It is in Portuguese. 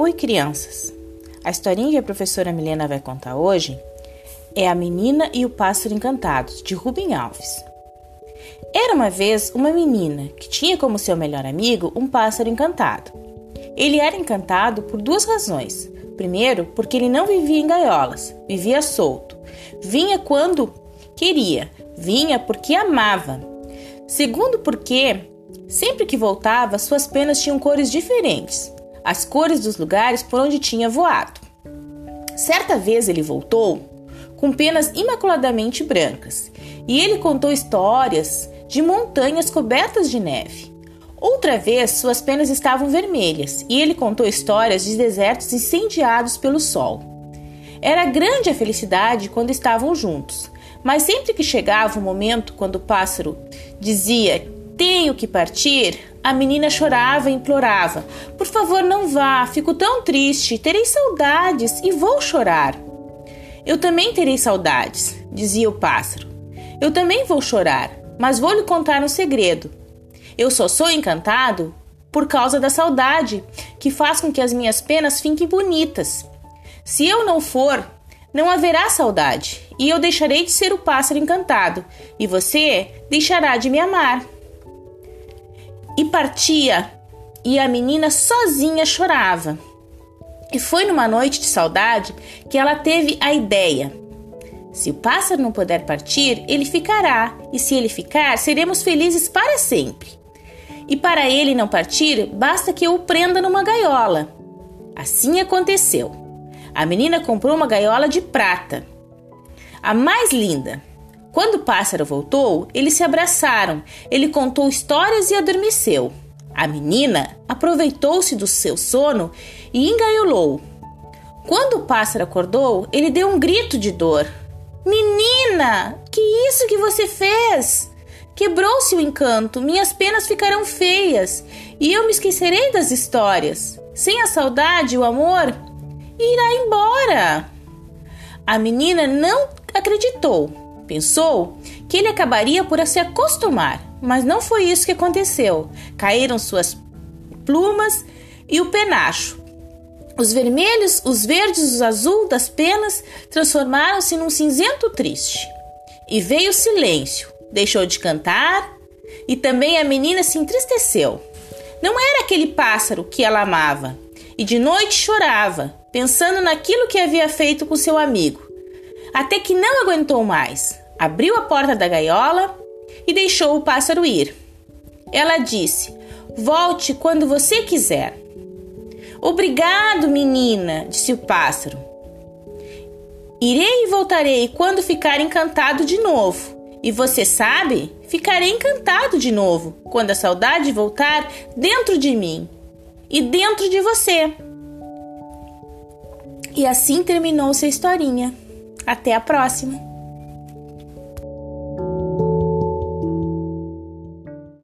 Oi, crianças! A historinha que a professora Milena vai contar hoje é A Menina e o Pássaro Encantado, de Rubem Alves. Era uma vez uma menina que tinha como seu melhor amigo um pássaro encantado. Ele era encantado por duas razões. Primeiro, porque ele não vivia em gaiolas, vivia solto. Vinha quando queria, vinha porque amava. Segundo, porque sempre que voltava, suas penas tinham cores diferentes as cores dos lugares por onde tinha voado. Certa vez ele voltou com penas imaculadamente brancas e ele contou histórias de montanhas cobertas de neve. Outra vez, suas penas estavam vermelhas e ele contou histórias de desertos incendiados pelo sol. Era grande a felicidade quando estavam juntos, mas sempre que chegava o momento quando o pássaro dizia tenho que partir, a menina chorava e implorava: Por favor, não vá, fico tão triste, terei saudades e vou chorar. Eu também terei saudades, dizia o pássaro. Eu também vou chorar, mas vou lhe contar um segredo. Eu só sou encantado por causa da saudade, que faz com que as minhas penas fiquem bonitas. Se eu não for, não haverá saudade, e eu deixarei de ser o pássaro encantado, e você deixará de me amar e partia, e a menina sozinha chorava. E foi numa noite de saudade que ela teve a ideia: se o pássaro não puder partir, ele ficará, e se ele ficar, seremos felizes para sempre. E para ele não partir, basta que eu o prenda numa gaiola. Assim aconteceu. A menina comprou uma gaiola de prata, a mais linda, quando o pássaro voltou, eles se abraçaram. Ele contou histórias e adormeceu. A menina aproveitou-se do seu sono e engaiolou. Quando o pássaro acordou, ele deu um grito de dor. Menina, que isso que você fez? Quebrou-se o encanto, minhas penas ficarão feias e eu me esquecerei das histórias. Sem a saudade o amor, irá embora. A menina não acreditou Pensou que ele acabaria por se acostumar, mas não foi isso que aconteceu. Caíram suas plumas e o penacho. Os vermelhos, os verdes, os azul das penas transformaram-se num cinzento triste. E veio o silêncio. Deixou de cantar e também a menina se entristeceu. Não era aquele pássaro que ela amava. E de noite chorava, pensando naquilo que havia feito com seu amigo até que não aguentou mais. Abriu a porta da gaiola e deixou o pássaro ir. Ela disse: Volte quando você quiser. Obrigado, menina, disse o pássaro. Irei e voltarei quando ficar encantado de novo. E você sabe, ficarei encantado de novo quando a saudade voltar dentro de mim e dentro de você. E assim terminou sua historinha. Até a próxima!